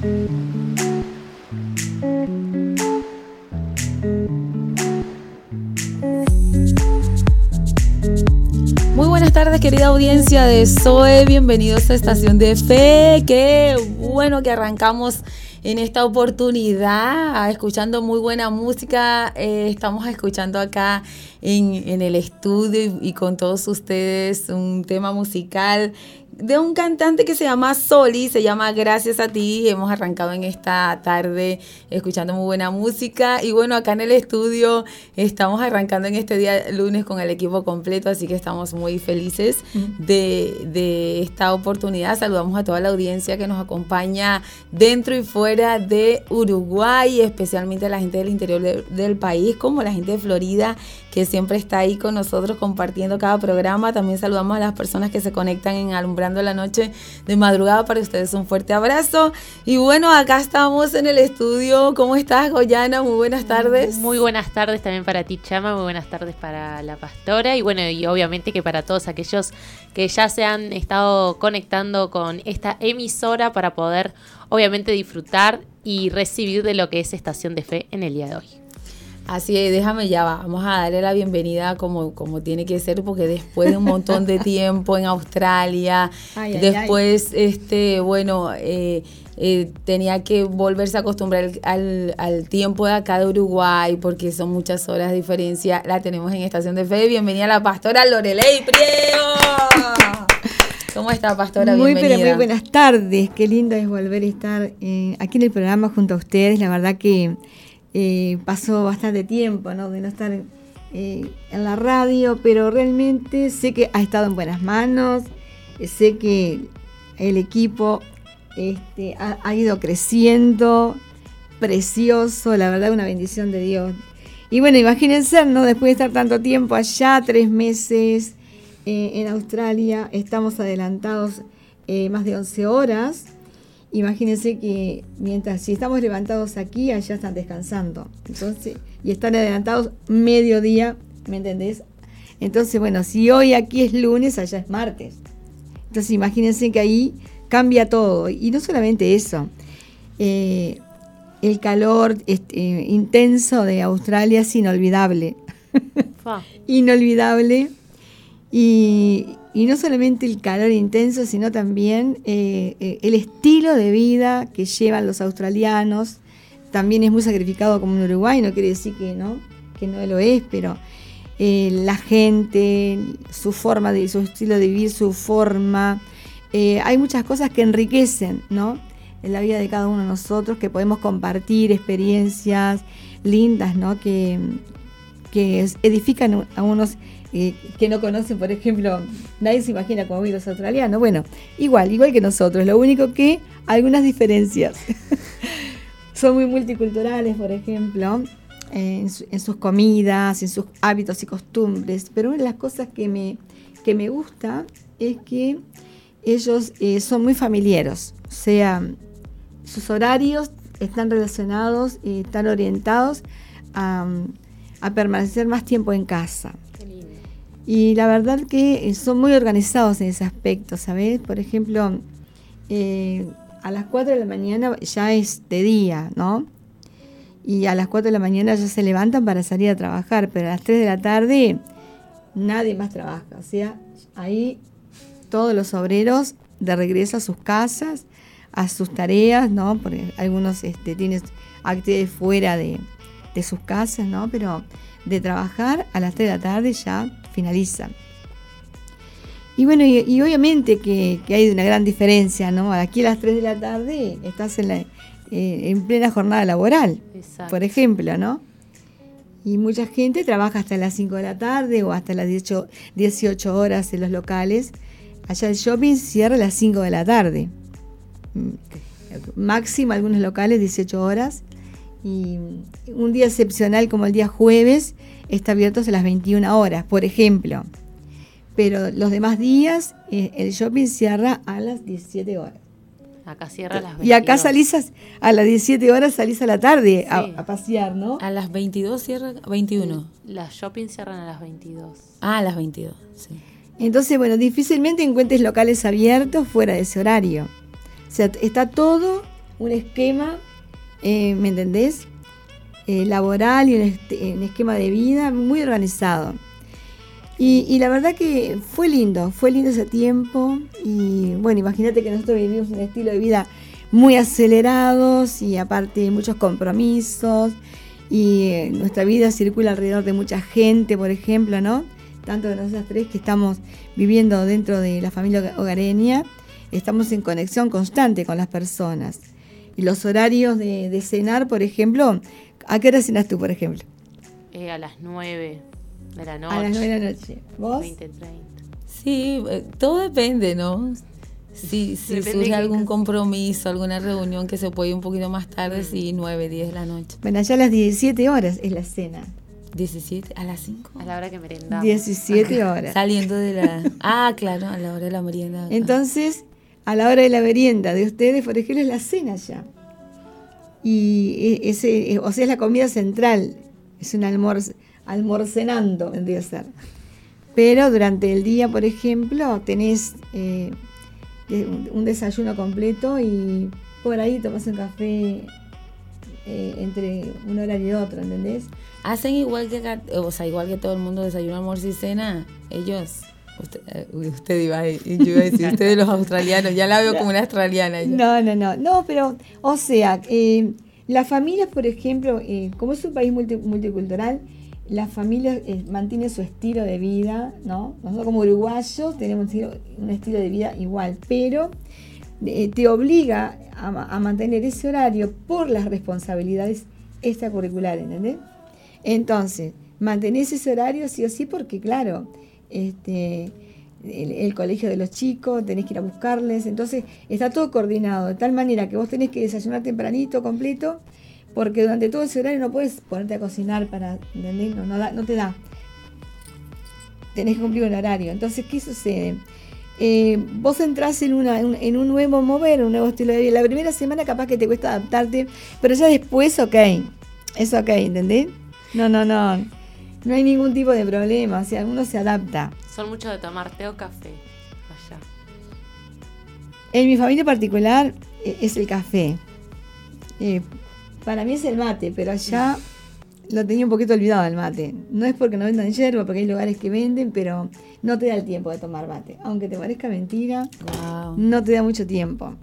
Muy buenas tardes, querida audiencia de Zoe. Bienvenidos a Estación de Fe. Qué bueno que arrancamos en esta oportunidad, escuchando muy buena música. Eh, estamos escuchando acá en, el estudio y, con todos ustedes un tema musical de un cantante que se llama Soli, se llama Gracias a ti. Hemos arrancado en esta tarde escuchando muy buena música. Y bueno, acá en el estudio estamos arrancando en este día lunes con el equipo completo, así que estamos muy felices de, esta oportunidad. Saludamos a toda la audiencia que nos acompaña dentro y fuera de Uruguay, especialmente a la gente del interior del país, como la gente de Florida que siempre está ahí con nosotros compartiendo cada programa. También saludamos a las personas que se conectan en Alumbrando la Noche de madrugada. Para ustedes un fuerte abrazo. Y bueno, acá estamos en el estudio. ¿Cómo estás, Goyana? Muy buenas tardes. Muy buenas tardes también para ti, Chama. Muy buenas tardes para la pastora. Y bueno, y obviamente que para todos aquellos que ya se han estado conectando con esta emisora para poder obviamente disfrutar y recibir de lo que es Estación de Fe en el día de hoy. Así es, déjame ya, vamos a darle la bienvenida como, como tiene que ser, porque después de un montón de tiempo en Australia, después, este, bueno, eh, eh, tenía que volverse a acostumbrar al, al, tiempo de acá de Uruguay, porque son muchas horas de diferencia. La tenemos en Estación de Fe. Bienvenida a la pastora Lorelei Priego. ¿Cómo está, pastora? Muy, pero muy buenas tardes. Qué lindo es volver a estar eh, aquí en el programa junto a ustedes. La verdad que eh, pasó bastante tiempo de no estar eh, en la radio, pero realmente sé que ha estado en buenas manos, eh, sé que el equipo este, ha, ido creciendo, precioso, la verdad una bendición de Dios. Y bueno, imagínense, ¿no? Después de estar tanto tiempo allá, tres meses en Australia, estamos adelantados más de 11 horas Imagínense que mientras si estamos levantados aquí, allá están descansando. Entonces, y están adelantados mediodía, ¿me entendés? Entonces, bueno, si hoy aquí es lunes, allá es martes. Entonces, imagínense que ahí cambia todo. Y no solamente eso. Eh, el calor este, intenso de Australia es inolvidable. inolvidable. Y, no solamente el calor intenso, sino también eh, eh, el estilo de vida que llevan los australianos. También es muy sacrificado como en Uruguay, no quiere decir que no, que no lo es, pero eh, la gente, su forma de, su estilo de vivir, su forma. hay muchas cosas que enriquecen, ¿no? En la vida de cada uno de nosotros, que podemos compartir experiencias lindas, ¿no? Que, que edifican a unos que no conocen, por ejemplo, nadie se imagina cómo viven los australianos. Bueno, igual, igual que nosotros, lo único que algunas diferencias. Son muy multiculturales, por ejemplo, en, sus comidas, en sus hábitos y costumbres. Pero una de las cosas que me, que me gusta es que ellos eh, son muy familiares, o sea, sus horarios están relacionados y están orientados a permanecer más tiempo en casa. Y la verdad que eh, son muy organizados en ese aspecto, ¿sabes? Por ejemplo, eh, a las 4 de la mañana ya es de día, ¿no? Y a las 4 de la mañana ya se levantan para salir a trabajar, pero a las 3 de la tarde nadie más trabaja. O sea, ahí todos los obreros de regreso a sus casas, a sus tareas, ¿no? Porque algunos este, tienen actividades fuera de, de sus casas, ¿no? Pero de trabajar a las 3 de la tarde ya finalizan. Y bueno, y, obviamente que, hay una gran diferencia, ¿no? Aquí a las 3 de la tarde estás en, la, eh, en plena jornada laboral, por ejemplo, ¿no? Y mucha gente trabaja hasta las 5 de la tarde o hasta las 18, 18 horas en los locales. Allá el shopping cierra a las 5 de la tarde. Mm, máximo algunos locales 18 horas. Y un día excepcional como el día jueves está abierto a las 21 horas, por ejemplo. Pero los demás días eh, el shopping cierra a las 17 horas. Acá cierra a las 22. Y acá salís a, las 17 horas, salís a la tarde a, pasear, ¿no? A las 22 cierra, 21. Las shopping cierran a las 22. Ah, a las 22, sí. Entonces, bueno, difícilmente encuentres locales abiertos fuera de ese horario. O sea, está todo un esquema, eh, ¿me entendés? Eh, laboral y un, esquema de vida muy organizado. Y, la verdad que fue lindo, fue lindo ese tiempo. Y bueno, imagínate que nosotros vivimos un estilo de vida muy acelerados y aparte muchos compromisos. Y eh, nuestra vida circula alrededor de mucha gente, por ejemplo, ¿no? Tanto de nosotras tres que estamos viviendo dentro de la familia hogareña, estamos en conexión constante con las personas. Y los horarios de, cenar, por ejemplo, ¿a qué hora cenas tú, por ejemplo? Eh, a las 9 de la noche. A las 9 de la noche. ¿Vos? 20, 30. Sí, eh, todo depende, ¿no? Si, si surge algún compromiso, alguna reunión que se puede ir un poquito más tarde, mm. sí, 9, 10 de la noche. Bueno, ya a las 17 horas es la cena. 17, a las 5. A la hora que merendamos. 17 horas. Saliendo de la... Ah, claro, a la hora de la merienda. Entonces, a la hora de la merienda de ustedes, por ejemplo, es la cena ya. Y e, ese, e, o sea, es la comida central. Es un almuerzo almorcenando, vendría a ser. Pero durante el día, por ejemplo, tenés eh, un desayuno completo y por ahí tomas un café eh, entre una hora y otra, ¿entendés? Hacen igual que, o sea, igual que todo el mundo desayuno, almuerzo y cena, ellos. Usted, eh, usted iba, a, yo iba a decir, ustedes los australianos, ya la veo como una australiana. No, no, no, no, pero, o sea, eh, las familias, por ejemplo, como es un país multicultural, las familias eh, mantienen su estilo de vida, ¿no? Nosotros como uruguayos tenemos un estilo, de vida igual, pero eh, te obliga a, mantener ese horario por las responsabilidades extracurriculares, ¿entendés? Entonces, mantenés ese horario sí o sí porque, claro, este, el, colegio de los chicos, tenés que ir a buscarles, entonces está todo coordinado, de tal manera que vos tenés que desayunar tempranito, completo, porque durante todo ese horario no puedes ponerte a cocinar para, ¿entendés? No, no, te da. Tenés que cumplir un horario. Entonces, ¿qué sucede? Eh, vos entras en, una, en un nuevo mover, un nuevo estilo de vida. La primera semana capaz que te cuesta adaptarte, pero ya después, ok. Es ok, ¿entendés? No, no, no. No hay ningún tipo de problema. O sea, uno se adapta. Son muchos de tomar té o café allá. En mi familia particular eh, es el café. Eh, para mí es el mate, pero allá lo tenía un poquito olvidado el mate. No es porque no vendan hierba, porque hay lugares que venden, pero no te da el tiempo de tomar mate. Aunque te parezca mentira, no te da mucho tiempo.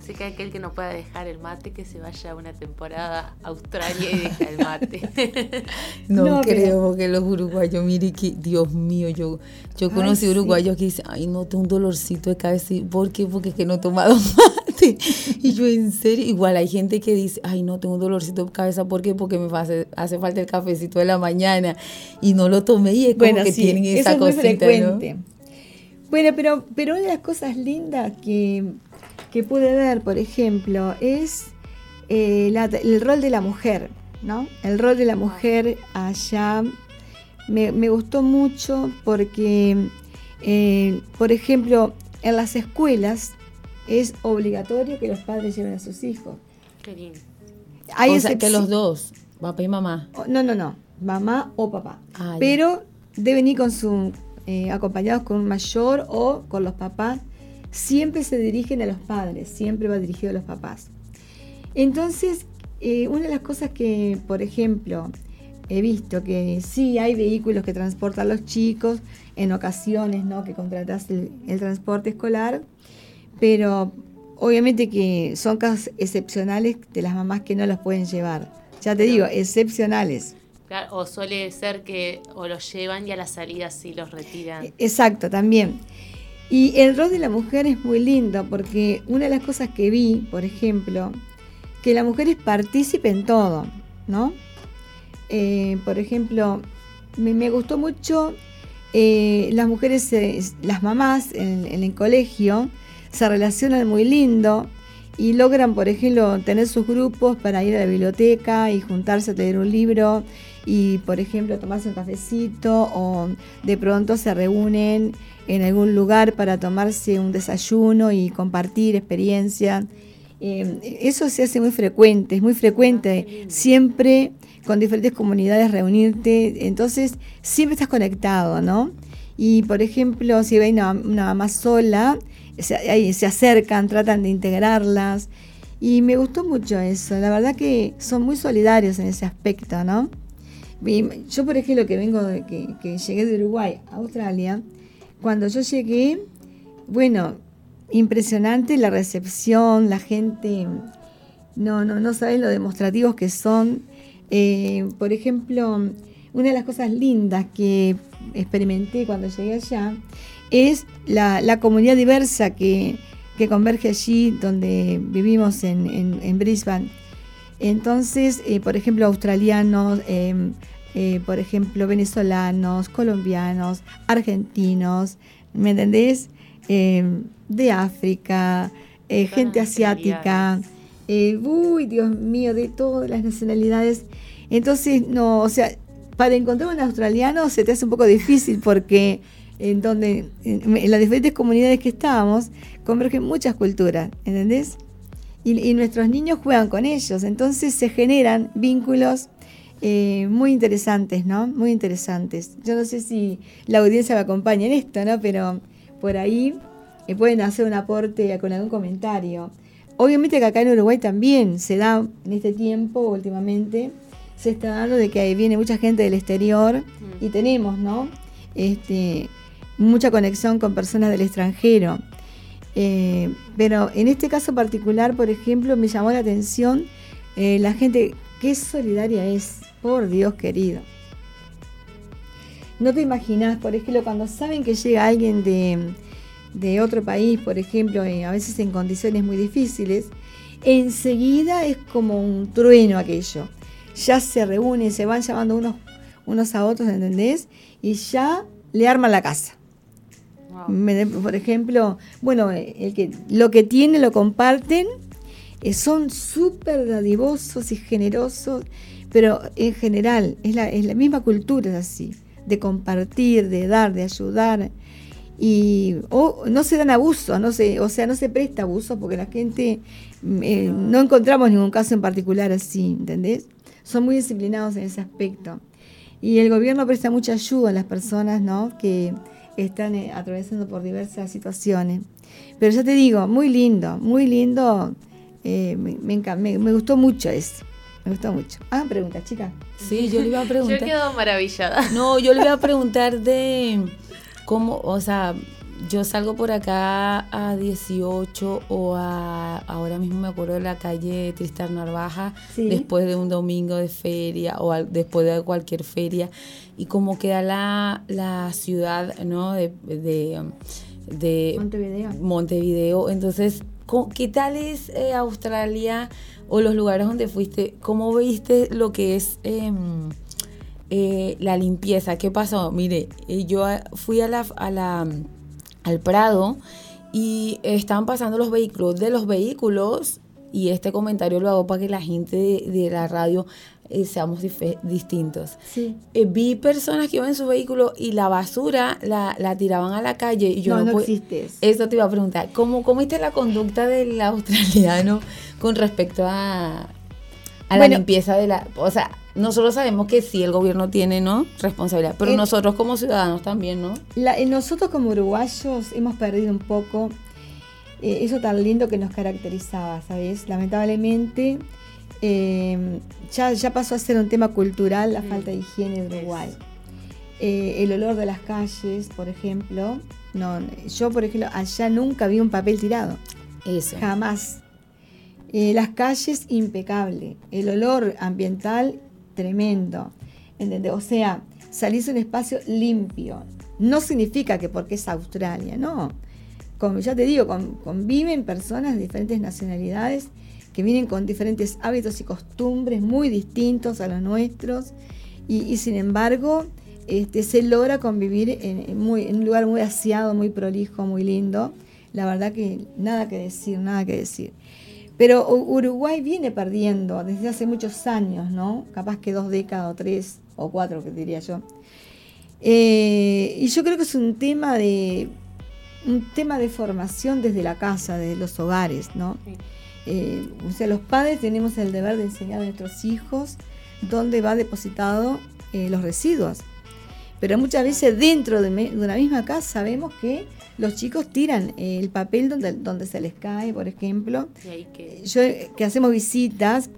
Así que aquel que no pueda dejar el mate, que se vaya a una temporada a Australia y deja el mate. no, creo, porque los uruguayos, mire que, Dios mío, yo, yo conocí uruguayos que dicen, ay, no, tengo un dolorcito de cabeza. ¿Por qué? Porque es que no he tomado mate. Y yo, en serio, igual hay gente que dice, ay, no, tengo un dolorcito de cabeza. ¿Por qué? Porque me hace, hace falta el cafecito de la mañana. Y no lo tomé y es como que tienen esa eso cosita, Bueno, pero, pero una de las cosas lindas que que pude ver, por ejemplo, es eh, el rol de la mujer, ¿no? El rol de la mujer allá me, gustó mucho porque, eh, por ejemplo, en las escuelas es obligatorio que los padres lleven a sus hijos. Qué lindo. Hay o sea, que los dos, papá y mamá. No, no, no, mamá o papá. Ah, Pero deben ir con su, eh, acompañados con un mayor o con los papás siempre se dirigen a los padres, siempre va dirigido a los papás. Entonces, eh, una de las cosas que, por ejemplo, he visto que sí hay vehículos que transportan a los chicos, en ocasiones, ¿no? Que contratas el, transporte escolar, pero obviamente que son casos excepcionales de las mamás que no los pueden llevar. Ya te digo, excepcionales. o suele ser que o los llevan y a la salida sí los retiran. Exacto, también. Y el rol de la mujer es muy lindo porque una de las cosas que vi, por ejemplo, que la mujer es partícipe en todo, ¿no? Eh, por ejemplo, me, gustó mucho eh, las mujeres, las mamás en, el colegio se relacionan muy lindo y logran, por ejemplo, tener sus grupos para ir a la biblioteca y juntarse a leer un libro y, por ejemplo, tomarse un cafecito o de pronto se reúnen en algún lugar para tomarse un desayuno y compartir experiencia. Eh, eso se hace muy frecuente, es muy frecuente, siempre con diferentes comunidades reunirte, entonces siempre estás conectado, ¿no? Y por ejemplo, si hay una, mamá sola, se, se acercan, tratan de integrarlas. Y me gustó mucho eso, la verdad que son muy solidarios en ese aspecto, ¿no? yo, por ejemplo, que vengo de que, llegué de Uruguay a Australia, cuando yo llegué, bueno, impresionante la recepción, la gente, no, no, no sabes lo demostrativos que son. Eh, por ejemplo, una de las cosas lindas que experimenté cuando llegué allá es la, comunidad diversa que, converge allí donde vivimos en, Brisbane. Entonces, eh, por ejemplo, australianos, em, eh, por ejemplo, venezolanos, colombianos, argentinos, ¿me entendés? Em, de África, eh, gente asiática, uy, Dios mío, de todas las nacionalidades. Entonces, no, o sea, para encontrar un australiano se te hace un poco difícil porque en donde en, las diferentes comunidades que estábamos convergen muchas culturas, ¿entendés? Y, nuestros niños juegan con ellos, entonces se generan vínculos eh, muy interesantes, ¿no? Muy interesantes. Yo no sé si la audiencia me acompaña en esto, ¿no? Pero por ahí eh, pueden hacer un aporte con algún comentario. Obviamente que acá en Uruguay también se da en este tiempo últimamente, se está dando de que viene mucha gente del exterior y tenemos, ¿no? Este, mucha conexión con personas del extranjero. Eh, pero en este caso particular, por ejemplo, me llamó la atención eh, la gente, qué solidaria es, por Dios querido. No te imaginas, por ejemplo, cuando saben que llega alguien de, otro país, por ejemplo, eh, a veces en condiciones muy difíciles, enseguida es como un trueno aquello. Ya se reúnen, se van llamando unos, unos a otros, ¿entendés? Y ya le arman la casa por ejemplo, bueno, el que, lo que tienen lo comparten, eh, son súper dadivosos y generosos, pero en general es la, es la misma cultura, es así, de compartir, de dar, de ayudar. Y no se dan abuso, no se, o sea, no se presta abuso porque la gente, mm, eh, no encontramos ningún caso en particular así, ¿entendés? Son muy disciplinados en ese aspecto. Y el gobierno presta mucha ayuda a las personas, ¿no? Que, están eh, atravesando por diversas situaciones. Pero ya te digo, muy lindo, muy lindo. Eh, me, me, gustó mucho eso. Me gustó mucho. Ah, pregunta, chica. Sí, yo le iba a preguntar. yo quedo maravillada. No, yo le iba a preguntar de cómo, o sea, yo salgo por acá a 18 o a, ahora mismo me acuerdo de la calle Tristar Narvaja, después de un domingo de feria o después de cualquier feria, y cómo queda la, la ciudad, ¿no? De, de, Montevideo. Montevideo. Entonces, ¿qué tal es eh, Australia o los lugares donde fuiste? ¿Cómo viste lo que es... Em, eh, la limpieza, ¿qué pasó? Mire, eh, yo fui a la, al Prado y estaban pasando los vehículos de los vehículos y este comentario lo hago para que la gente de, la radio eh, seamos distintos. Sí. Eh, vi personas que iban en su vehículo y la basura la, la tiraban a la calle y yo no, no, existe eso. te iba a preguntar, ¿cómo, cómo viste la conducta del australiano con respecto a, a la limpieza de la... O sea, nosotros sabemos que sí, el gobierno tiene, ¿no? Responsabilidad, pero nosotros como ciudadanos también, ¿no? nosotros como uruguayos hemos perdido un poco eh, eso tan lindo que nos caracterizaba, ¿sabes? Lamentablemente eh, ya, ya pasó a ser un tema cultural la mm. falta de higiene de Uruguay. Eh, el olor de las calles, por ejemplo. No, yo, por ejemplo, allá nunca vi un papel tirado. Eso. Jamás. las calles, impecable. El olor ambiental, tremendo. O sea, salís a un espacio limpio. No significa que porque es Australia, no. Como ya te digo, conviven personas de diferentes nacionalidades que vienen con diferentes hábitos y costumbres muy distintos a los nuestros y, sin embargo este, se logra convivir en, un lugar muy aseado, muy prolijo, muy lindo. La verdad que nada que decir, nada que decir. Pero Uruguay viene perdiendo desde hace muchos años, ¿no? Capaz que dos décadas o tres o cuatro, que diría yo. Eh, y yo creo que es un tema de un tema de formación desde la casa, desde los hogares, ¿no? Eh, o sea, los padres tenemos el deber de enseñar a nuestros hijos dónde va depositado eh, los residuos. Pero muchas veces dentro de, me- de una misma casa vemos que los chicos tiran eh, el papel donde, donde se les cae, por ejemplo. Que- Yo que hacemos visitas,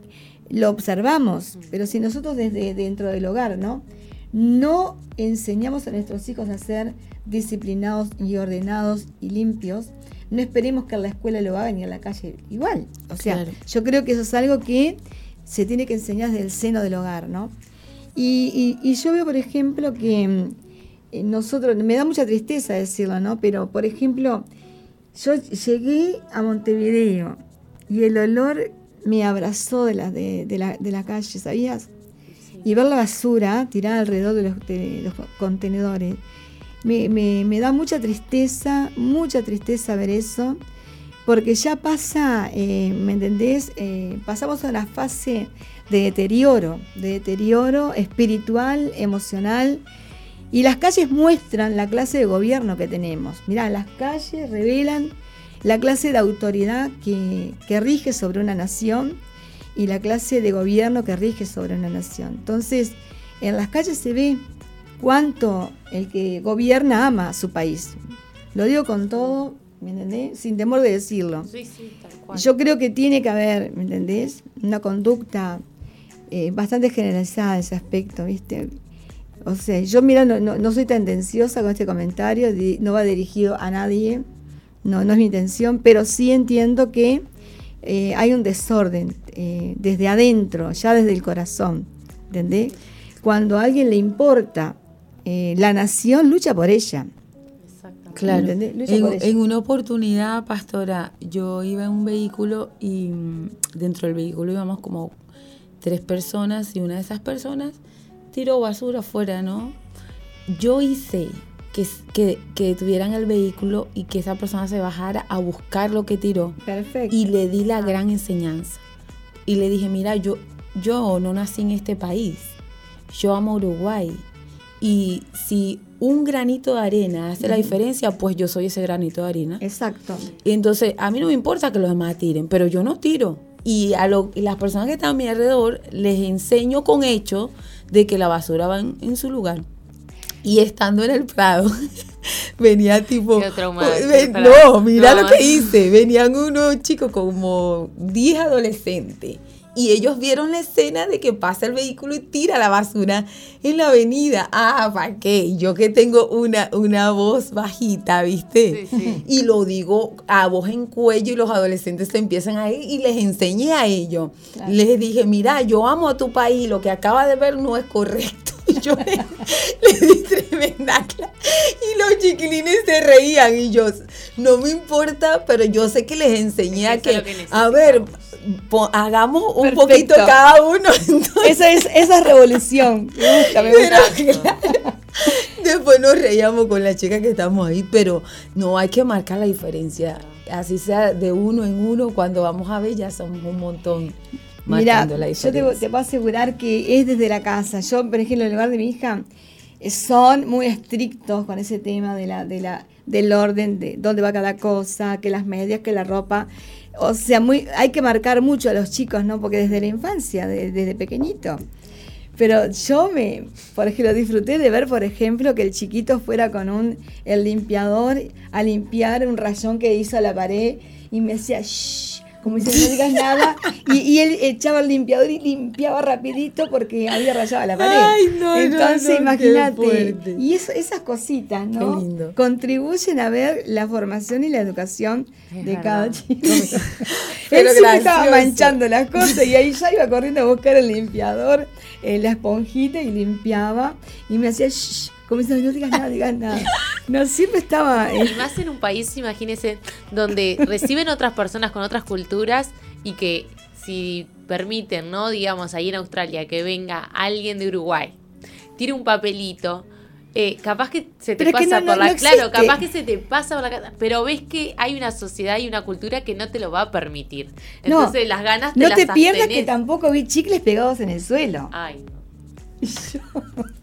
lo observamos, pero si nosotros desde dentro del hogar, ¿no? No enseñamos a nuestros hijos a ser disciplinados y ordenados y limpios, no esperemos que la escuela lo hagan y en la calle igual. O sea, Claro. yo creo que eso es algo que se tiene que enseñar desde el seno del hogar, ¿no? Y, y- y yo veo, por ejemplo, que eh, nosotros, me da mucha tristeza decirlo, ¿no? Pero, por ejemplo, yo llegué a Montevideo y el olor me abrazó de la, de, de la, de la calle, ¿sabías? Y ver la basura tirada alrededor de los, de los contenedores. Me, me- da mucha tristeza, mucha tristeza ver eso, porque ya pasa, eh, ¿me entendés? Eh, pasamos a una fase de deterioro, de deterioro espiritual, emocional, y las calles muestran la clase de gobierno que tenemos. Mirá, las calles revelan la clase de autoridad que, que rige sobre una nación y la clase de gobierno que rige sobre una nación. Entonces, en las calles se ve cuánto el que gobierna ama a su país. Lo digo con todo, ¿me entendés? Sin temor de decirlo. Sí, sí, tal cual. Yo creo que tiene que haber, ¿me entendés? Una conducta eh, bastante generalizada en ese aspecto, ¿viste? O sea, yo mira, no, no- no soy tendenciosa con este comentario, di- no va dirigido a nadie, no, no es mi intención, pero sí entiendo que eh, hay un desorden eh, desde adentro, ya desde el corazón, ¿entendés? Cuando a alguien le importa eh, la nación, lucha por ella. Exactamente. Claro. En, por ella. en una oportunidad, pastora, yo iba en un vehículo y mm, dentro del vehículo íbamos como tres personas y una de esas personas tiró basura afuera, ¿no? Yo hice que, que, que tuvieran el vehículo y que esa persona se bajara a buscar lo que tiró Perfecto. y le di la gran enseñanza. Y le dije, mira, yo, yo no nací en este país, yo amo Uruguay. Y si un granito de arena hace la diferencia, pues yo soy ese granito de arena. Exacto. Y entonces, a mí no me importa que los demás tiren, pero yo no tiro. Y a lo- y las personas que están a mi alrededor les enseño con hechos de que la basura va en, en su lugar. Y estando en el Prado, venía tipo... Ven- no, mira no. lo que hice. Venían unos chicos como 10 adolescentes. Y ellos vieron la escena de que pasa el vehículo y tira la basura en la avenida. Ah, ¿para qué? Yo que tengo una, una voz bajita, ¿viste? Sí, sí. Y lo digo a voz en cuello y los adolescentes se empiezan a ir y les enseñé a ellos. Claro. Les dije, mira, yo amo a tu país, lo que acaba de ver no es correcto. Y yo le, le di tremenda. Y los chiquilines se reían y yo, no me importa, pero yo sé que les enseñé a Es que a ver, hagamos un Perfecto. poquito cada uno. Entonces, Esa es, esa es revolución. Gusta, pero, claro, Después nos reíamos con la chica que estamos ahí, pero no hay que marcar la diferencia. Así sea de uno en uno, cuando vamos a ver ya somos un montón Mira, marcando la yo te, te puedo asegurar que es desde la casa. Yo, por ejemplo, en el lugar de mi hija, eh, son muy estrictos con ese tema de la, de la, del orden, de dónde va cada cosa, que las medias, que la ropa. O sea, muy, hay que marcar mucho a los chicos, ¿no? Porque desde la infancia, de- desde pequeñito. Pero yo me, por ejemplo, disfruté de ver, por ejemplo, que el chiquito fuera con un el limpiador a limpiar un rayón que hizo la pared y me decía, como dice, no digas nada. Y, y él echaba el limpiador y limpiaba rapidito porque había rayado la pared. Ay, no, no, Entonces, no, qué imagínate. Y eso- esas cositas, ¿no? Qué lindo. Contribuyen a ver la formación y la educación Es de verdad. cada chico. Pero Él siempre estaba manchando las cosas y ahí ya iba corriendo a buscar el limpiador, eh, la esponjita y limpiaba. Y me hacía shh, como diciendo, no digas nada, digas nada. No, siempre estaba. eh, Y más en un país, imagínense, donde reciben otras personas con otras culturas y que si permiten, ¿no? Digamos, ahí en Australia, que venga alguien de Uruguay, tire un papelito. eh, capaz que se te Pero pasa no- por la no claro, capaz que se te pasa por la casa, pero ves que hay una sociedad y una cultura que no te lo va a permitir. No, Entonces las ganas te no las te pierdas que tampoco vi chicles pegados en el suelo. Ay, no.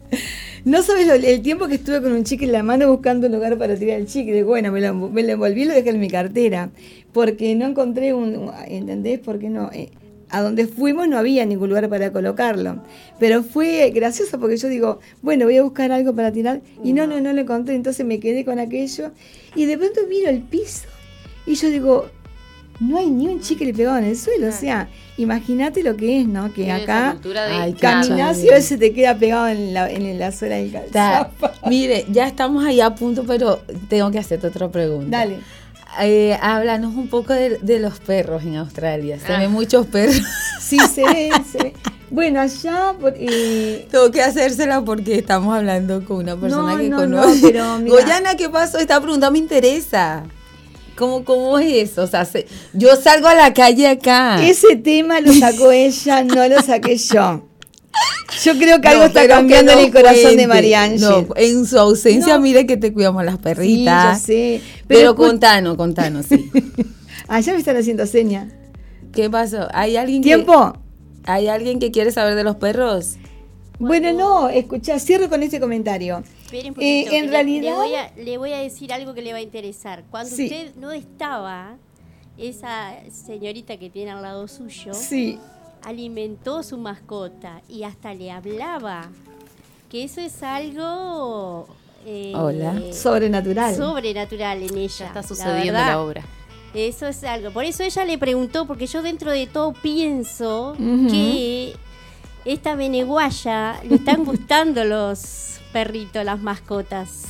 No sabes el tiempo que estuve con un chicle en la mano buscando un lugar para tirar el chicle. Bueno, me lo, me lo envolví y lo dejé en mi cartera. Porque no encontré un. un- ¿Entendés? Porque no. eh, a donde fuimos no había ningún lugar para colocarlo. Pero fue gracioso porque yo digo, bueno, voy a buscar algo para tirar. Y no, no, no lo encontré. Entonces me quedé con aquello. Y de pronto miro el piso. Y yo digo, no hay ni un chicle pegado en el suelo. O sea, imagínate lo que es, ¿no? Que acá de- caminás y a veces te queda pegado en la, en la suela del calzado. Mire, ya estamos ahí a punto, pero tengo que hacerte otra pregunta. Dale. Eh, háblanos un poco de, de los perros en Australia. Se Ah. ven muchos perros. Sí, se ve, se ve. Bueno, allá... eh, Tengo que hacérsela porque estamos hablando con una persona No, que no, no, conoce. pero mira. Goyana, ¿qué pasó? Esta pregunta me interesa. ¿Cómo, cómo es eso? O sea, se- yo salgo a la calle acá. Ese tema lo sacó ella, no lo saqué yo. Yo creo que algo No, está pero cambiando en el corazón cuente. de María Ángel. No, en su ausencia, mire que te cuidamos las Sí, perritas. yo sé. Pero, escu- contanos, contanos, sí. Allá me están haciendo señas. ¿Qué pasó? ¿Hay alguien ¿Tiempo? que hay alguien que quiere saber de los perros? Bueno, no, escucha, cierro con este comentario. Esperen un Eh, en realidad- Le voy, a, le voy a decir algo que le va a interesar. Cuando Sí. usted no estaba, esa señorita que tiene al lado suyo Sí, alimentó su mascota y hasta le hablaba. Que eso es algo. eh, Hola. sobrenatural. Sobrenatural en ella. Ya está sucediendo la obra. Eso es algo. Por eso ella le preguntó, porque yo dentro de todo pienso que esta beneguaya le están gustando los perritos, las mascotas.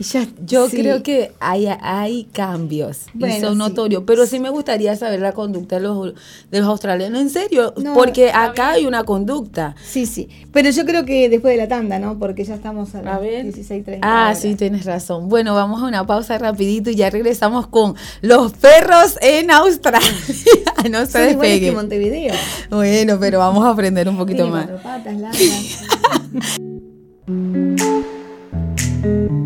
Ya- Yo sí. creo que hay, hay cambios y son sí. notorios, pero sí me gustaría saber la conducta de los, de los australianos, en serio, No, porque acá hay una conducta. Sí, sí. Pero yo creo que después de la tanda, ¿no? Porque ya estamos a las ver. 16.30. Ah, sí, tienes razón. Bueno, vamos a una pausa rapidito y ya regresamos con los perros en Australia. no se iguales que despeguen. Montevideo. Bueno, pero vamos a aprender un poquito más. patas largas.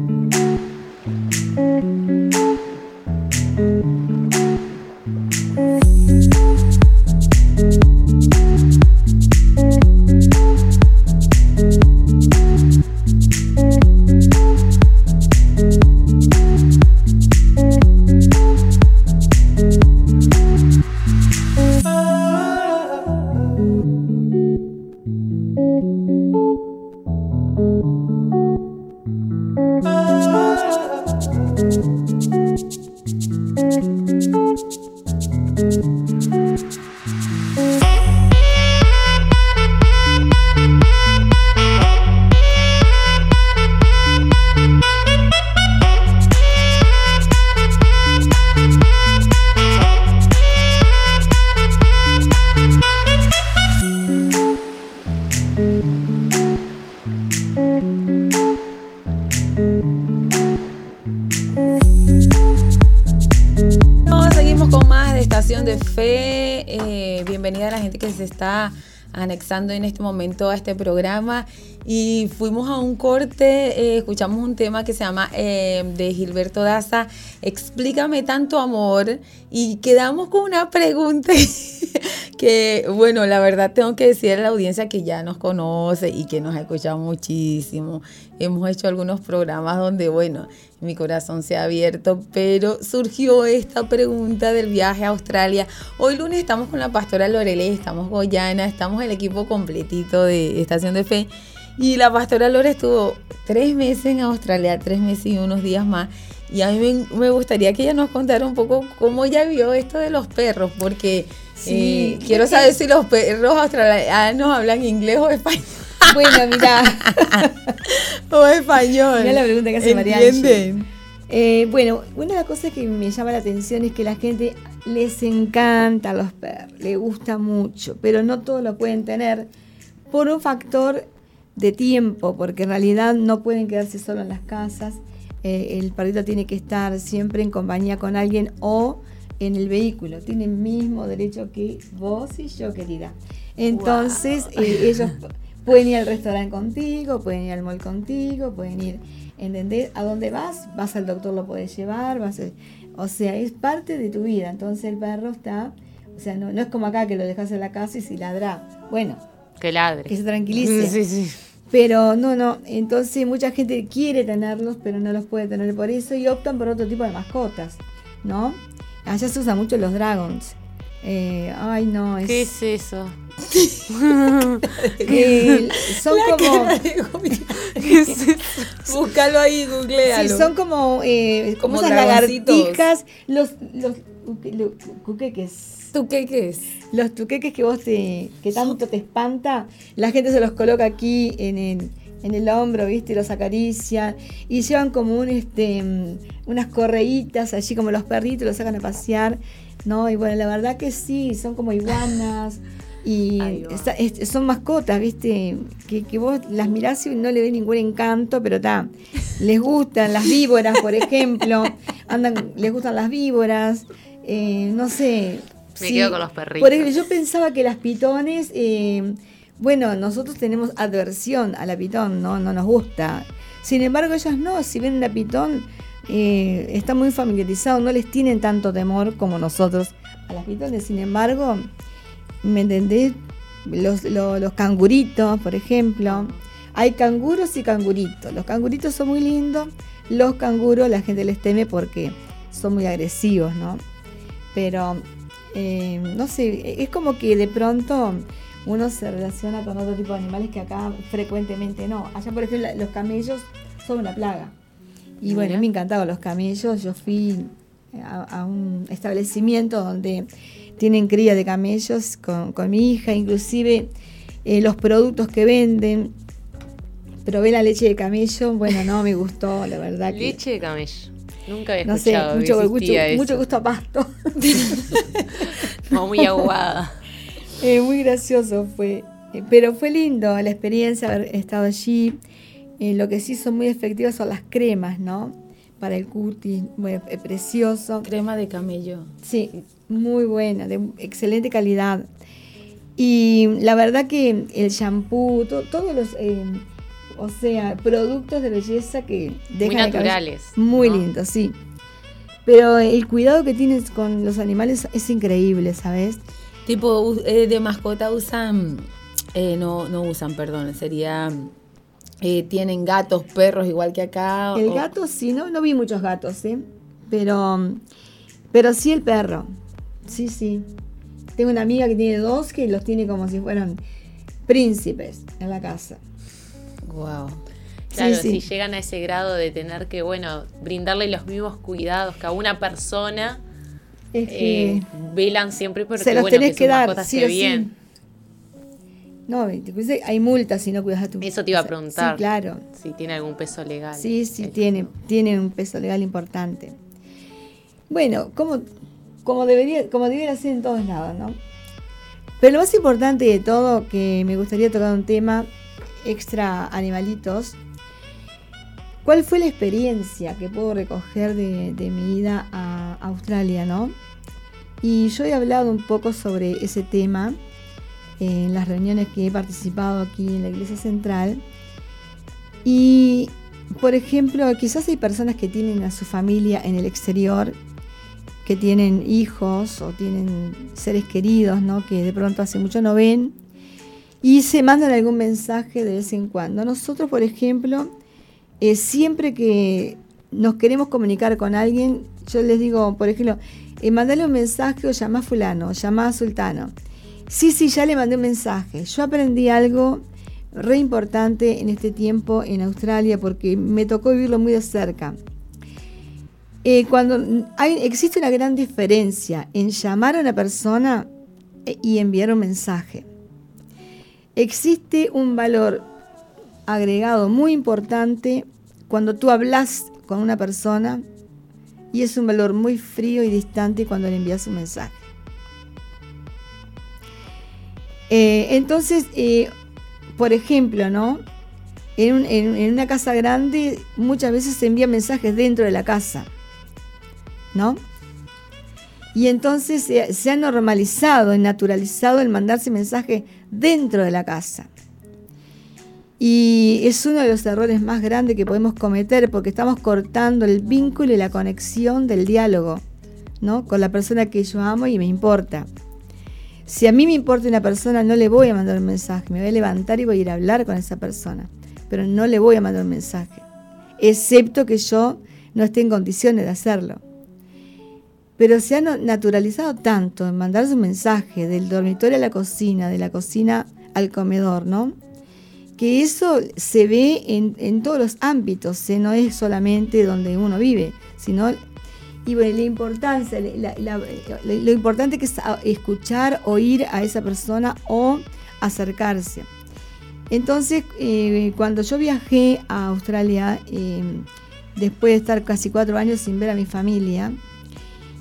anexando en este momento a este programa. Y fuimos a un corte, eh, escuchamos un tema que se llama eh, de Gilberto Daza, Explícame tanto amor. Y quedamos con una pregunta que, bueno, la verdad tengo que decir a la audiencia que ya nos conoce y que nos ha escuchado muchísimo. Hemos hecho algunos programas donde, bueno, mi corazón se ha abierto, pero surgió esta pregunta del viaje a Australia. Hoy lunes estamos con la pastora Lorele, estamos Goyana, estamos el equipo completito de Estación de Fe. Y la pastora Lore estuvo tres meses en Australia, tres meses y unos días más. Y a mí me, gustaría que ella nos contara un poco cómo ella vio esto de los perros, porque Sí. eh, quiero saber si los perros australianos hablan inglés o español. bueno, mira. o español. Mirá la pregunta que hace María ¿Entienden? Eh, bueno, una de las cosas que me llama la atención es que la gente les encanta los perros, les gusta mucho, pero no todos lo pueden tener por un factor de tiempo, porque en realidad no pueden quedarse solo en las casas. Eh, el perrito tiene que estar siempre en compañía con alguien o en el vehículo. Tiene el mismo derecho que vos y yo, querida. Entonces, eh, ellos pueden ir al restaurante contigo, pueden ir al mall contigo, pueden ir, ¿entendés? ¿A dónde vas? Vas al doctor, lo puedes llevar, vas a- o sea, es parte de tu vida. Entonces el perro está, o sea, no, no es como acá que lo dejas en la casa y si ladra. Bueno, Que ladre. que se tranquilice. Sí, sí. Pero no, no, entonces mucha gente quiere tenerlos, pero no los puede tener por eso y optan por otro tipo de mascotas, ¿no? Allá se usan mucho los dragons. Eh, ay, no, es. ¿Qué es eso? eh, son La como. ¿Qué es eso? Búscalo ahí, googlealo. Sí, son como, eh, Como esas lagartijas, los, los uque- lo- cuqueques. ¿Tú qué, qué es? Los tuqueques que vos te, que tanto te espanta, la gente se los coloca aquí en el, en el hombro, ¿viste? Los acaricia. Y llevan como un, este, mm, unas correitas, allí como los perritos, los sacan a pasear. ¿No? Y bueno, la verdad que sí, son como iguanas. Y es- son mascotas, ¿viste? Que, que vos las mirás y no le ves ningún encanto, pero está. Les gustan las víboras, por ejemplo. Andan, les gustan las víboras. eh, no sé. Me sí. quedo con los perritos. Por ejemplo, yo pensaba que las pitones, eh, bueno, nosotros tenemos adversión a la pitón, ¿no? No nos gusta. Sin embargo, ellas no, si ven una pitón, eh, están muy familiarizados, no les tienen tanto temor como nosotros a las pitones. Sin embargo, ¿me entendés? Los, lo- los canguritos, por ejemplo. Hay canguros y canguritos. Los canguritos son muy lindos. Los canguros la gente les teme porque son muy agresivos, ¿no? Pero, eh, no sé, es como que de pronto uno se relaciona con otro tipo de animales que acá frecuentemente no. Allá, por ejemplo, los camellos son una plaga. Y bueno, me encantaban los camellos. Yo fui a, a un establecimiento donde tienen cría de camellos con, con mi hija, inclusive eh, los productos que venden. Probé la leche de camello, bueno, no me gustó, la verdad que Leche de camello. Nunca había no sé, escuchado mucho, que mucho, existía eso. mucho gusto a pasto. Como muy aguada. Eh, muy gracioso fue. Eh, Pero fue lindo la experiencia haber estado allí. Eh, lo que sí son muy efectivas son las cremas, ¿no? Para el cutis, bueno, eh, precioso. Crema de camello. Sí, muy buena, de excelente calidad. Y la verdad que el shampoo, to- todos los, eh, o sea, productos de belleza que dejan Muy naturales. Muy ¿no? lindo, sí. Pero el cuidado que tienes con los animales es increíble, ¿sabes? Tipo, eh, de mascota usan, eh, no, no usan, perdón, sería, eh, tienen gatos, perros, igual que acá. El o- gato sí, no, no vi muchos gatos, ¿eh? Pero, pero sí el perro. Sí, sí. Tengo una amiga que tiene dos que los tiene como si fueran príncipes en la casa. Wow. Claro, Sí, sí. si llegan a ese grado de tener que, bueno, brindarle los mismos cuidados que a una persona, Es que eh, velan siempre porque, se los bueno, tenés que que dar, sí bien. No, hay multas si no cuidas a tu Eso te iba a preguntar. Sí, claro. Si tiene algún peso legal. Sí, sí, tiene, tiene un peso legal importante. Bueno, como, como, debería, como debería ser en todos lados, ¿no? Pero lo más importante de todo, que me gustaría tocar un tema extra animalitos. ¿Cuál fue la experiencia que puedo recoger de, mi ida a Australia, no? Y yo he hablado un poco sobre ese tema en las reuniones que he participado aquí en la Iglesia Central. Y, por ejemplo, quizás hay personas que tienen a su familia en el exterior, que tienen hijos o tienen seres queridos, ¿no? Que de pronto hace mucho no ven y se mandan algún mensaje de vez en cuando. Nosotros, por ejemplo, eh, siempre que nos queremos comunicar con alguien, yo les digo, por ejemplo, eh, mandale un mensaje o llama a fulano, llama a sultano. Sí, sí, ya le mandé un mensaje. Yo aprendí algo re importante en este tiempo en Australia porque me tocó vivirlo muy de cerca. Eh, cuando hay, existe una gran diferencia en llamar a una persona eh, y enviar un mensaje. Existe un valor agregado muy importante cuando tú hablas con una persona y es un valor muy frío y distante cuando le envías un mensaje. Eh, entonces, eh, por ejemplo, ¿no? En, un- en- en una casa grande muchas veces se envían mensajes dentro de la casa, ¿no? Y entonces se, se ha normalizado y naturalizado el mandarse mensajes dentro de la casa. Y es uno de los errores más grandes que podemos cometer porque estamos cortando el vínculo y la conexión del diálogo, ¿no? Con la persona que yo amo y me importa. Si a mí me importa una persona, no le voy a mandar un mensaje. Me voy a levantar y voy a ir a hablar con esa persona. Pero no le voy a mandar un mensaje. Excepto que yo no esté en condiciones de hacerlo. Pero se ha naturalizado tanto en mandarse un mensaje del dormitorio a la cocina, de la cocina al comedor, ¿no? Que eso se ve en, todos los ámbitos, ¿eh? no es solamente donde uno vive, sino y bueno, la importancia, lo importante que es escuchar, oír a esa persona o acercarse. Entonces, eh, cuando yo viajé a Australia, eh, después de estar casi cuatro años sin ver a mi familia,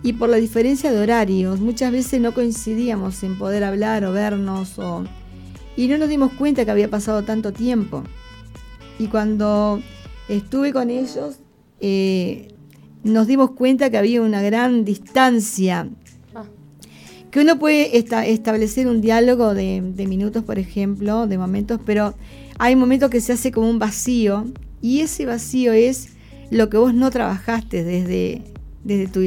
y por la diferencia de horarios, muchas veces no coincidíamos en poder hablar o vernos, y no nos dimos cuenta que había pasado tanto tiempo. Y cuando estuve con ellos, eh, nos dimos cuenta que había una gran distancia. Ah. Que uno puede establecer un diálogo de, minutos, por ejemplo, de momentos, pero hay momentos que se hace como un vacío y ese vacío es lo que vos no trabajaste desde, desde tu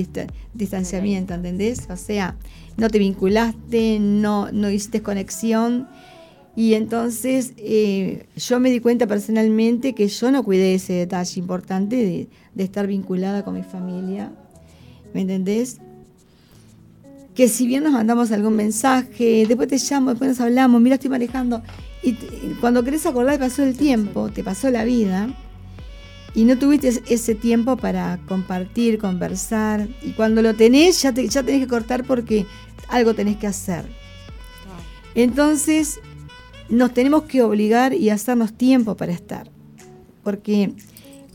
distanciamiento, ¿entendés? O sea, no te vinculaste, no, no hiciste conexión. Y entonces eh, yo me di cuenta personalmente que yo no cuidé ese detalle importante de, de estar vinculada con mi familia. ¿Me entendés? Que si bien nos mandamos algún mensaje, después te llamo, después nos hablamos, mira, estoy manejando. Y cuando querés acordar, pasó el tiempo, te pasó la vida. Y no tuviste ese tiempo para compartir, conversar. Y cuando lo tenés, ya, ya tenés que cortar porque algo tenés que hacer. Entonces, nos tenemos que obligar y hacernos tiempo para estar. Porque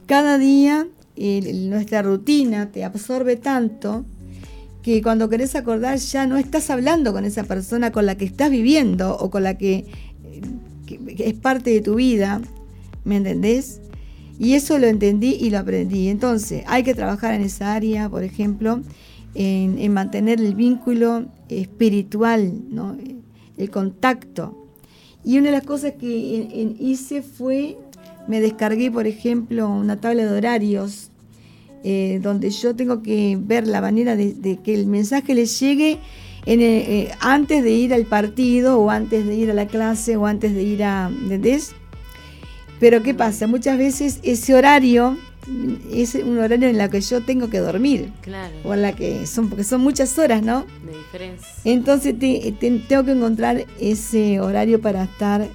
cada día nuestra rutina te absorbe tanto que cuando querés acordar ya no estás hablando con esa persona con la que estás viviendo o con la que, es parte de tu vida, ¿me entendés? Y eso lo entendí y lo aprendí. Entonces, hay que trabajar en esa área, por ejemplo, en, mantener el vínculo espiritual, el contacto. Y una de las cosas que hice fue me descargué, por ejemplo, una tabla de horarios eh, donde yo tengo que ver la manera de, que el mensaje le llegue eh, eh, antes de ir al partido o antes de ir a la clase o antes de ir a... ¿Entendés? Pero ¿qué pasa? Muchas veces ese horario es un horario en el que yo tengo que dormir. Claro. O en la que son, porque son muchas horas, ¿no? De diferencia. Entonces tengo que encontrar ese horario para estar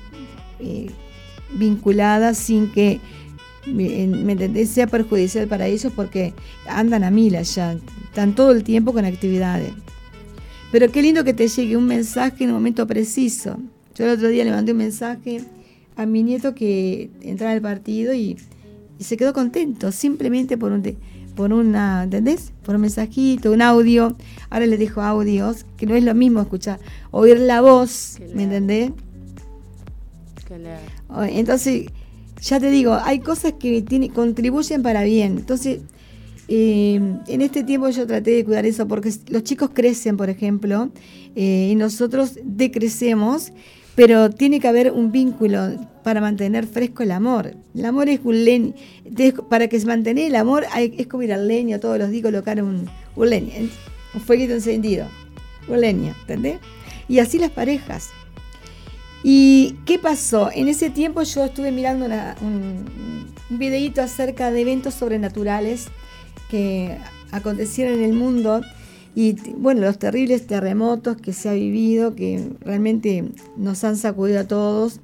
vinculada sin que me, sea perjudicial para ellos porque andan a mil allá, están todo el tiempo con actividades. Pero qué lindo que te llegue un mensaje en un momento preciso. Yo el otro día le mandé un mensaje a mi nieto que entraba al partido y, se quedó contento, simplemente por un, por una, ¿entendés? Por un mensajito, un audio. Ahora le dejo audios, que no es lo mismo escuchar, oír la voz, ¿me entendés? Entonces, ya te digo, hay cosas que contribuyen para bien. Entonces, eh, en este tiempo yo traté de cuidar eso porque los chicos crecen, por ejemplo, eh, y nosotros decrecemos, pero tiene que haber un vínculo para mantener fresco el amor. El amor es un leño. Para que se mantenga el amor es como ir al leño todos los días colocar un, un leño, un fueguito encendido, un leño, ¿entendés? Y así las parejas. ¿Y qué pasó? En ese tiempo yo estuve mirando un, videíto acerca de eventos sobrenaturales que acontecieron en el mundo y bueno, los terribles terremotos que se ha vivido, que realmente nos han sacudido a todos,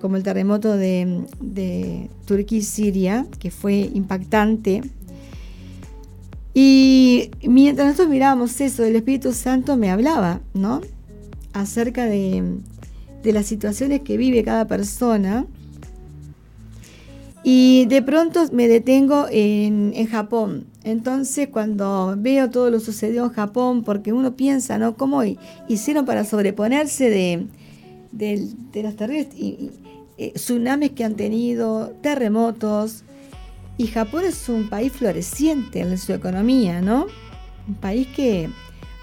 como el terremoto de, Turquía y Siria, que fue impactante. Y mientras nosotros mirábamos eso, el Espíritu Santo me hablaba, ¿no? Acerca de, de las situaciones que vive cada persona. Y de pronto me detengo en, Japón. Entonces cuando veo todo lo sucedió en Japón, porque uno piensa, ¿no? ¿Cómo hicieron para sobreponerse de, de, los terribles eh, tsunamis que han tenido, terremotos? Y Japón es un país floreciente en su economía, ¿no? Un país que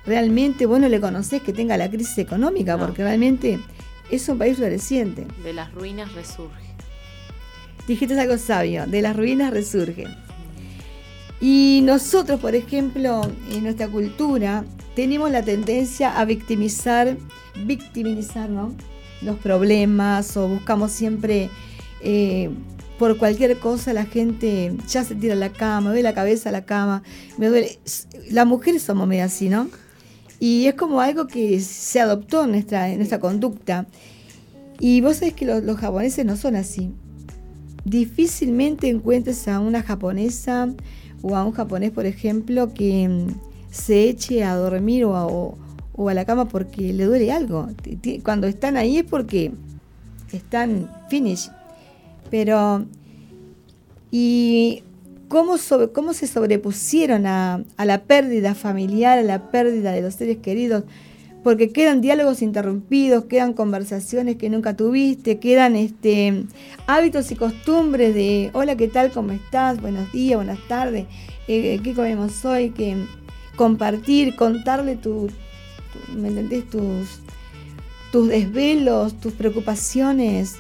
realmente, bueno, le conoces que tenga la crisis económica, porque realmente es un país floreciente. De las ruinas resurge. Dijiste algo sabio, de las ruinas resurge. Y nosotros, por ejemplo, en nuestra cultura, tenemos la tendencia a victimizar, victimizar, ¿no? Los problemas o buscamos siempre eh, por cualquier cosa la gente ya se tira a la cama, me duele la cabeza a la cama, me duele. Las mujeres somos medio así, ¿no? Y es como algo que se adoptó en nuestra, en nuestra conducta. Y vos sabés que los, los japoneses no son así. Difícilmente encuentres a una japonesa o a un japonés, por ejemplo, que mm, se eche a dormir o a, la cama porque le duele algo. Cuando están ahí es porque están finish. Pero, ¿y cómo, cómo se sobrepusieron a la pérdida familiar, a la pérdida de los seres queridos? Porque quedan diálogos interrumpidos, quedan conversaciones que nunca tuviste, quedan este, hábitos y costumbres de hola, ¿qué tal? ¿Cómo estás? Buenos días, buenas tardes, eh, ¿qué comemos hoy? Que compartir, contarle tu, ¿me entendés? Tus, tus desvelos, tus preocupaciones.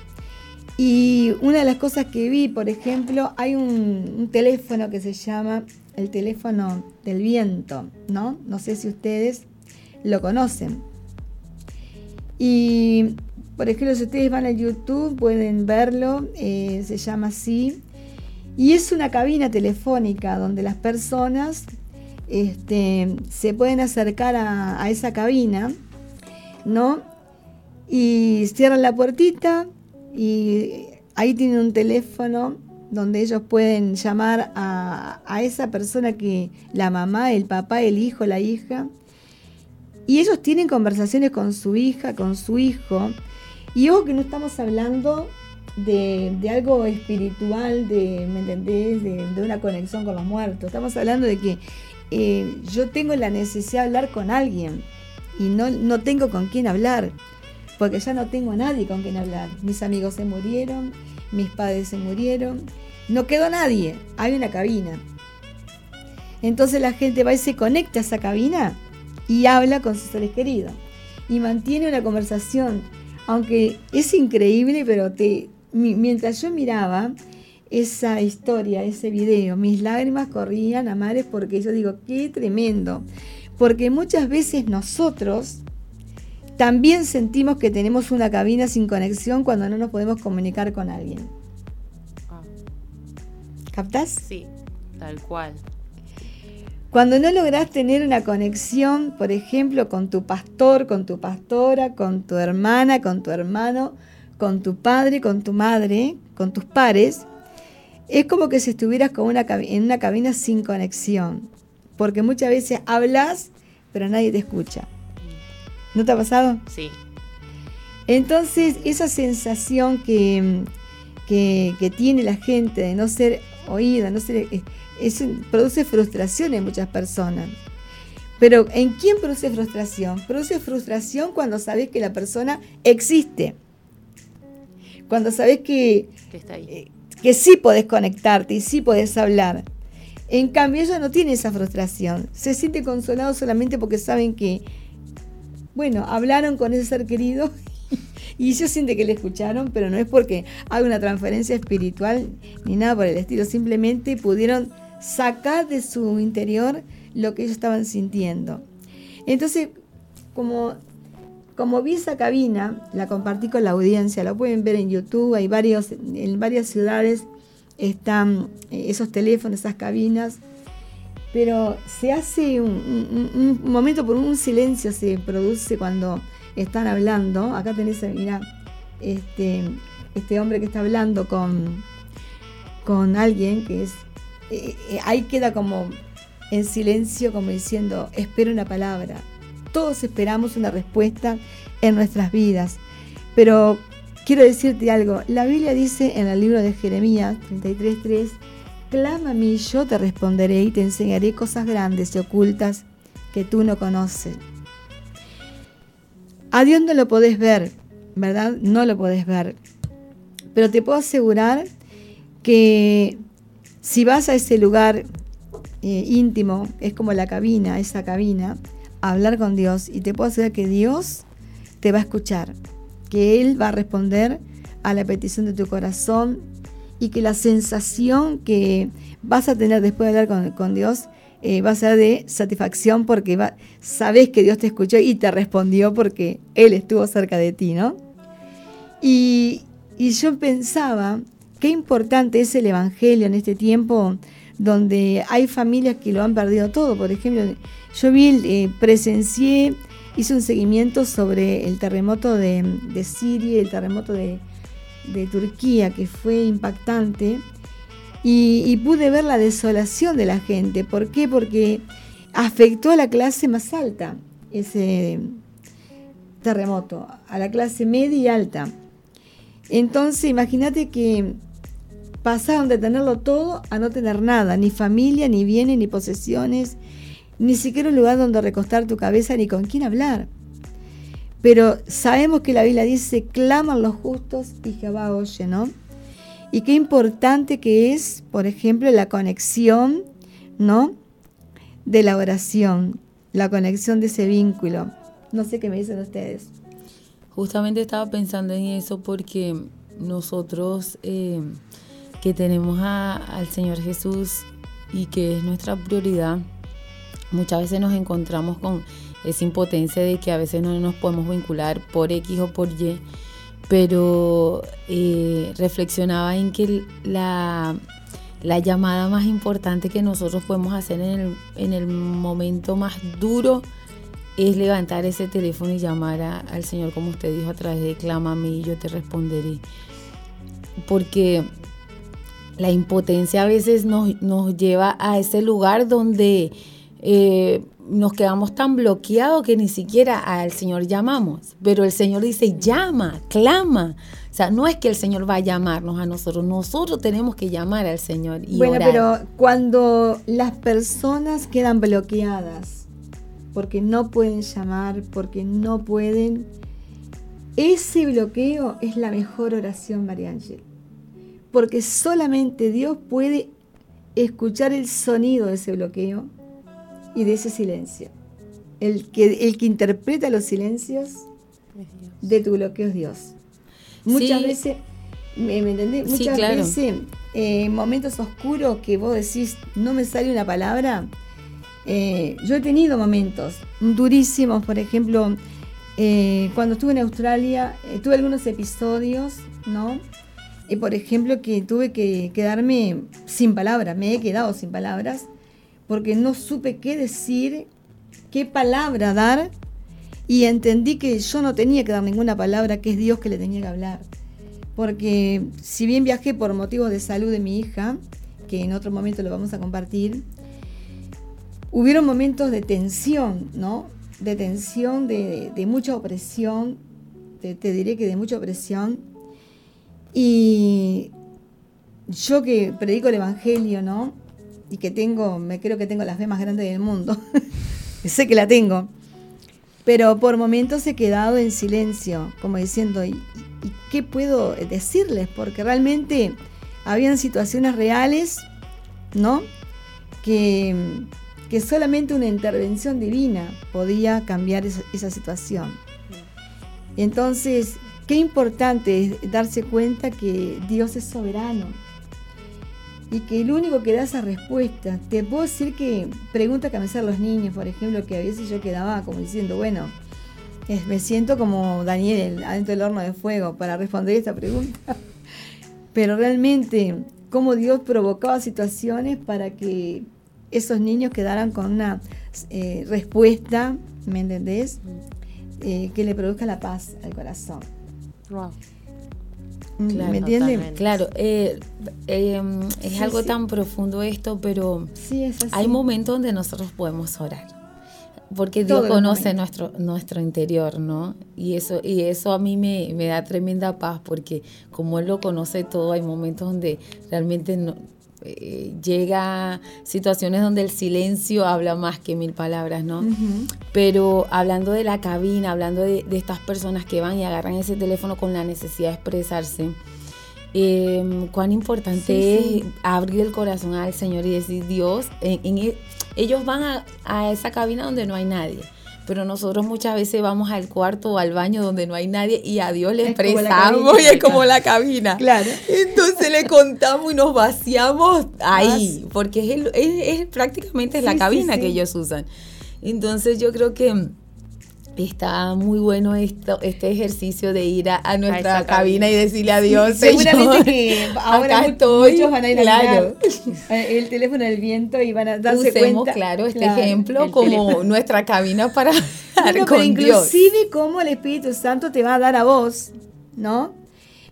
Y una de las cosas que vi, por ejemplo, hay un teléfono que se llama el teléfono del viento, ¿no? No sé si ustedes lo conocen. Y, por ejemplo, si ustedes van a YouTube, pueden verlo, eh, se llama así. Y es una cabina telefónica donde las personas este, se pueden acercar a, esa cabina, ¿no? Y cierran la puertita y ahí tienen un teléfono donde ellos pueden llamar a esa persona que la mamá, el papá, el hijo, la hija. Y ellos tienen conversaciones con su hija, con su hijo. Y ojo que no estamos hablando de, de algo espiritual, de, ¿me entendés? De, una conexión con los muertos. Estamos hablando de que eh, yo tengo la necesidad de hablar con alguien y no, no tengo con quién hablar, porque ya no tengo a nadie con quien hablar. Mis amigos se murieron, mis padres se murieron, no quedó nadie, hay una cabina. Entonces la gente va y se conecta a esa cabina y habla con sus seres queridos y mantiene una conversación, aunque es increíble, pero te, mi- mientras yo miraba esa historia, ese video, mis lágrimas corrían a mares porque yo digo, qué tremendo, porque muchas veces nosotros también sentimos que tenemos una cabina sin conexión cuando no nos podemos comunicar con alguien. Ah, ¿Captás? sí, tal cual. Cuando no lográs tener una conexión, por ejemplo, con tu pastor, con tu pastora, con tu hermana, con tu hermano, con tu padre, con tu madre, con tus pares, es como que si estuvieras con una, en una cabina sin conexión. Porque muchas veces hablas, pero nadie te escucha. ¿No te ha pasado? Sí, Entonces, esa sensación que, que- que tiene la gente de no ser oída, no ser, eh, es- produce frustración en muchas personas. Pero ¿en quién produce frustración? Produce frustración cuando sabes que la persona existe. Cuando sabes que, que está ahí. eh, que sí podés conectarte y sí podés hablar. En cambio, ella no tiene esa frustración. Se siente consolado solamente porque saben que, bueno, hablaron con ese ser querido y ellos sienten que le escucharon, pero no es porque hay una transferencia espiritual ni nada por el estilo. Simplemente pudieron sacar de su interior lo que ellos estaban sintiendo. Entonces, como como vi esa cabina, la compartí con la audiencia, la pueden ver en YouTube, hay varios, en varias ciudades están eh, esos teléfonos, esas cabinas, pero se hace un- un momento por un silencio se produce cuando están hablando. Acá tenés, mira, este, este hombre que está hablando con, con alguien que es, eh, eh, ahí queda como en silencio, como diciendo, espero una palabra. Todos esperamos una respuesta en nuestras vidas, pero quiero decirte algo. La Biblia dice en el libro de Jeremías 33:3, clama a mí, yo te responderé y te enseñaré cosas grandes y ocultas que tú no conoces. A Dios no lo podés ver, ¿verdad? No lo podés ver. Pero te puedo asegurar que si vas a ese lugar eh, íntimo, es como la cabina, esa cabina, a hablar con Dios, y te puedo asegurar que Dios te va a escuchar, que Él va a responder a la petición de tu corazón y que la sensación que vas a tener después de hablar con, con Dios eh, va a ser de satisfacción porque va, sabes que Dios te escuchó y te respondió porque Él estuvo cerca de ti, ¿no? Y, y yo pensaba, qué importante es el Evangelio en este tiempo donde hay familias que lo han perdido todo. Por ejemplo, yo vi, eh, presencié, hice un seguimiento sobre el terremoto de, Siria, el terremoto de, Turquía, que fue impactante, y, pude ver la desolación de la gente. ¿Por qué? Porque afectó a la clase más alta ese terremoto, a la clase media y alta. Entonces, imagínate que pasaron de tenerlo todo a no tener nada, ni familia, ni bienes, ni posesiones, ni siquiera un lugar donde recostar tu cabeza, ni con quién hablar. Pero sabemos que la Biblia dice, claman los justos y Jehová oye, ¿no? Y qué importante que es, por ejemplo, la conexión, ¿no? De la oración, la conexión de ese vínculo. No sé qué me dicen ustedes. Justamente estaba pensando en eso porque nosotros eh, que tenemos al Señor Jesús y que es nuestra prioridad, muchas veces nos encontramos con esa impotencia de que a veces no nos podemos vincular por X o por Y, pero eh, reflexionaba en que la, la, llamada más importante que nosotros podemos hacer en el, en el momento más duro es levantar ese teléfono y llamar al Señor, como usted dijo, a través de clámame y yo te responderé. Porque la impotencia a veces nos, lleva a ese lugar donde eh, nos quedamos tan bloqueados que ni siquiera al Señor llamamos. Pero el Señor dice, llama, clama. O sea, no es que el Señor va a llamarnos a nosotros, nosotros tenemos que llamar al Señor. Y bueno, pero cuando las personas quedan bloqueadas porque no pueden llamar, porque no pueden, ese bloqueo es la mejor oración, María Ángel porque solamente Dios puede escuchar el sonido de ese bloqueo y de ese silencio. El que, el que interpreta los silencios de tu bloqueo es Dios. Muchas veces, ¿me, me entendés? Muchas veces, eh, momentos oscuros que vos decís, no me sale una palabra, eh, yo he tenido momentos durísimos, por ejemplo, eh, cuando estuve en Australia, tuve algunos episodios, ¿no? Por ejemplo, que tuve que quedarme sin palabras, me he quedado sin palabras, porque no supe qué decir, qué palabra dar, y entendí que yo no tenía que dar ninguna palabra, que es Dios que le tenía que hablar. Porque si bien viajé por motivos de salud de mi hija, que en otro momento lo vamos a compartir, hubieron momentos de tensión, ¿no? De tensión, de, mucha opresión, te diré que de mucha opresión, y yo que predico el Evangelio, ¿no? Y que tengo, me creo que tengo las fe más grandes del mundo. sé que la tengo. Pero por momentos he quedado en silencio, como diciendo, ¿y, qué puedo decirles? Porque realmente habían situaciones reales, ¿no? Que, que solamente una intervención divina podía cambiar esa, esa situación. Entonces, Qué importante es darse cuenta que Dios es soberano y que el único que da esa respuesta. Te puedo decir que preguntas que me hacen los niños, por ejemplo, que a veces yo quedaba como diciendo, bueno, me siento como Daniel adentro del horno de fuego para responder esta pregunta. Pero realmente, cómo Dios provocaba situaciones para que esos niños quedaran con una eh, respuesta, ¿me entendés? Eh, que le produzca la paz al corazón. Mm, claro, ¿Me entienden? Claro, eh, em, es algo tan profundo esto, pero hay momentos donde nosotros podemos orar. Porque Dios conoce nuestro, nuestro interior, ¿no? Y eso, y eso a mí me, me da tremenda paz, porque como Él lo conoce todo, hay momentos donde realmente no, eh, llega situaciones donde el silencio habla más que mil palabras, ¿no? Pero hablando de la cabina, hablando de, estas personas que van y agarran ese teléfono con la necesidad de expresarse, em, cuán importante es abrir el corazón al Señor y decir, Dios, en, ellos van a, a esa cabina donde no hay nadie pero nosotros muchas veces vamos al cuarto o al baño donde no hay nadie y a Dios le expresamos y es como la cabina. Claro. Entonces le contamos y nos vaciamos ahí, porque es, es, prácticamente la cabina que ellos usan. Entonces yo creo que Está muy bueno esto, este ejercicio de ir a, nuestra cabina y decirle adiós. Seguramente que ahora estoy, muchos van a ir a claro. mirar el teléfono del viento y van a darse Usemos, cuenta. claro, este Claro. ejemplo como teléfono. nuestra cabina para No, hablar no, con pero Dios. inclusive cómo el Espíritu Santo te va a dar a vos, ¿no?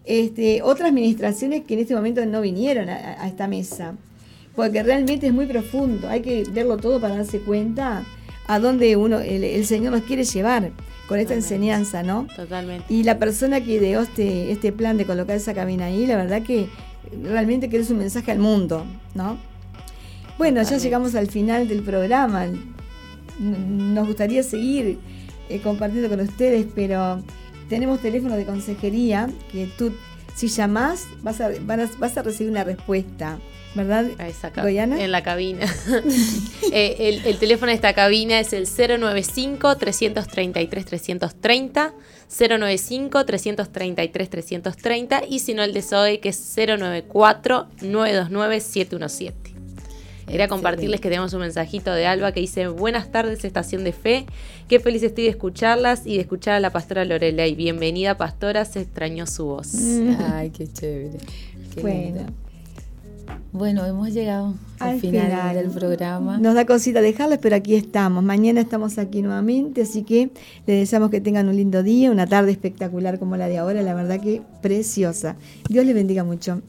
Este, otras ministraciones que en este momento no vinieron a, a esta mesa, porque realmente es muy profundo, hay que verlo todo para darse cuenta a dónde uno, el, el Señor nos quiere llevar con esta Totalmente. enseñanza, ¿no? Totalmente. Y la persona que ideó este, este plan de colocar esa cabina ahí, la verdad que realmente que es un mensaje al mundo, ¿no? Bueno, ya llegamos al final del programa. Nos gustaría seguir eh, compartiendo con ustedes, pero tenemos teléfono de consejería que tú, si llamás, vas a, vas a recibir una respuesta, ¿verdad? En la cabina. Eh, el, el teléfono de esta cabina es el 095-333-330. 095-333-330. Y si no, el de Zoe, que es 094-929-717. Quería compartirles que tenemos un mensajito de Alba que dice: Buenas tardes, Estación de Fe. Qué feliz estoy de escucharlas y de escuchar a la pastora Lorelei. Bienvenida, pastora. Se extrañó su voz. Ay, qué chévere. qué Bueno. lindo. Bueno, hemos llegado al, Al final, final. del programa. Nos da cosita dejarles, pero aquí estamos. Mañana estamos aquí nuevamente, así que les deseamos que tengan un lindo día, una tarde espectacular como la de ahora, la verdad que preciosa. Dios les bendiga mucho.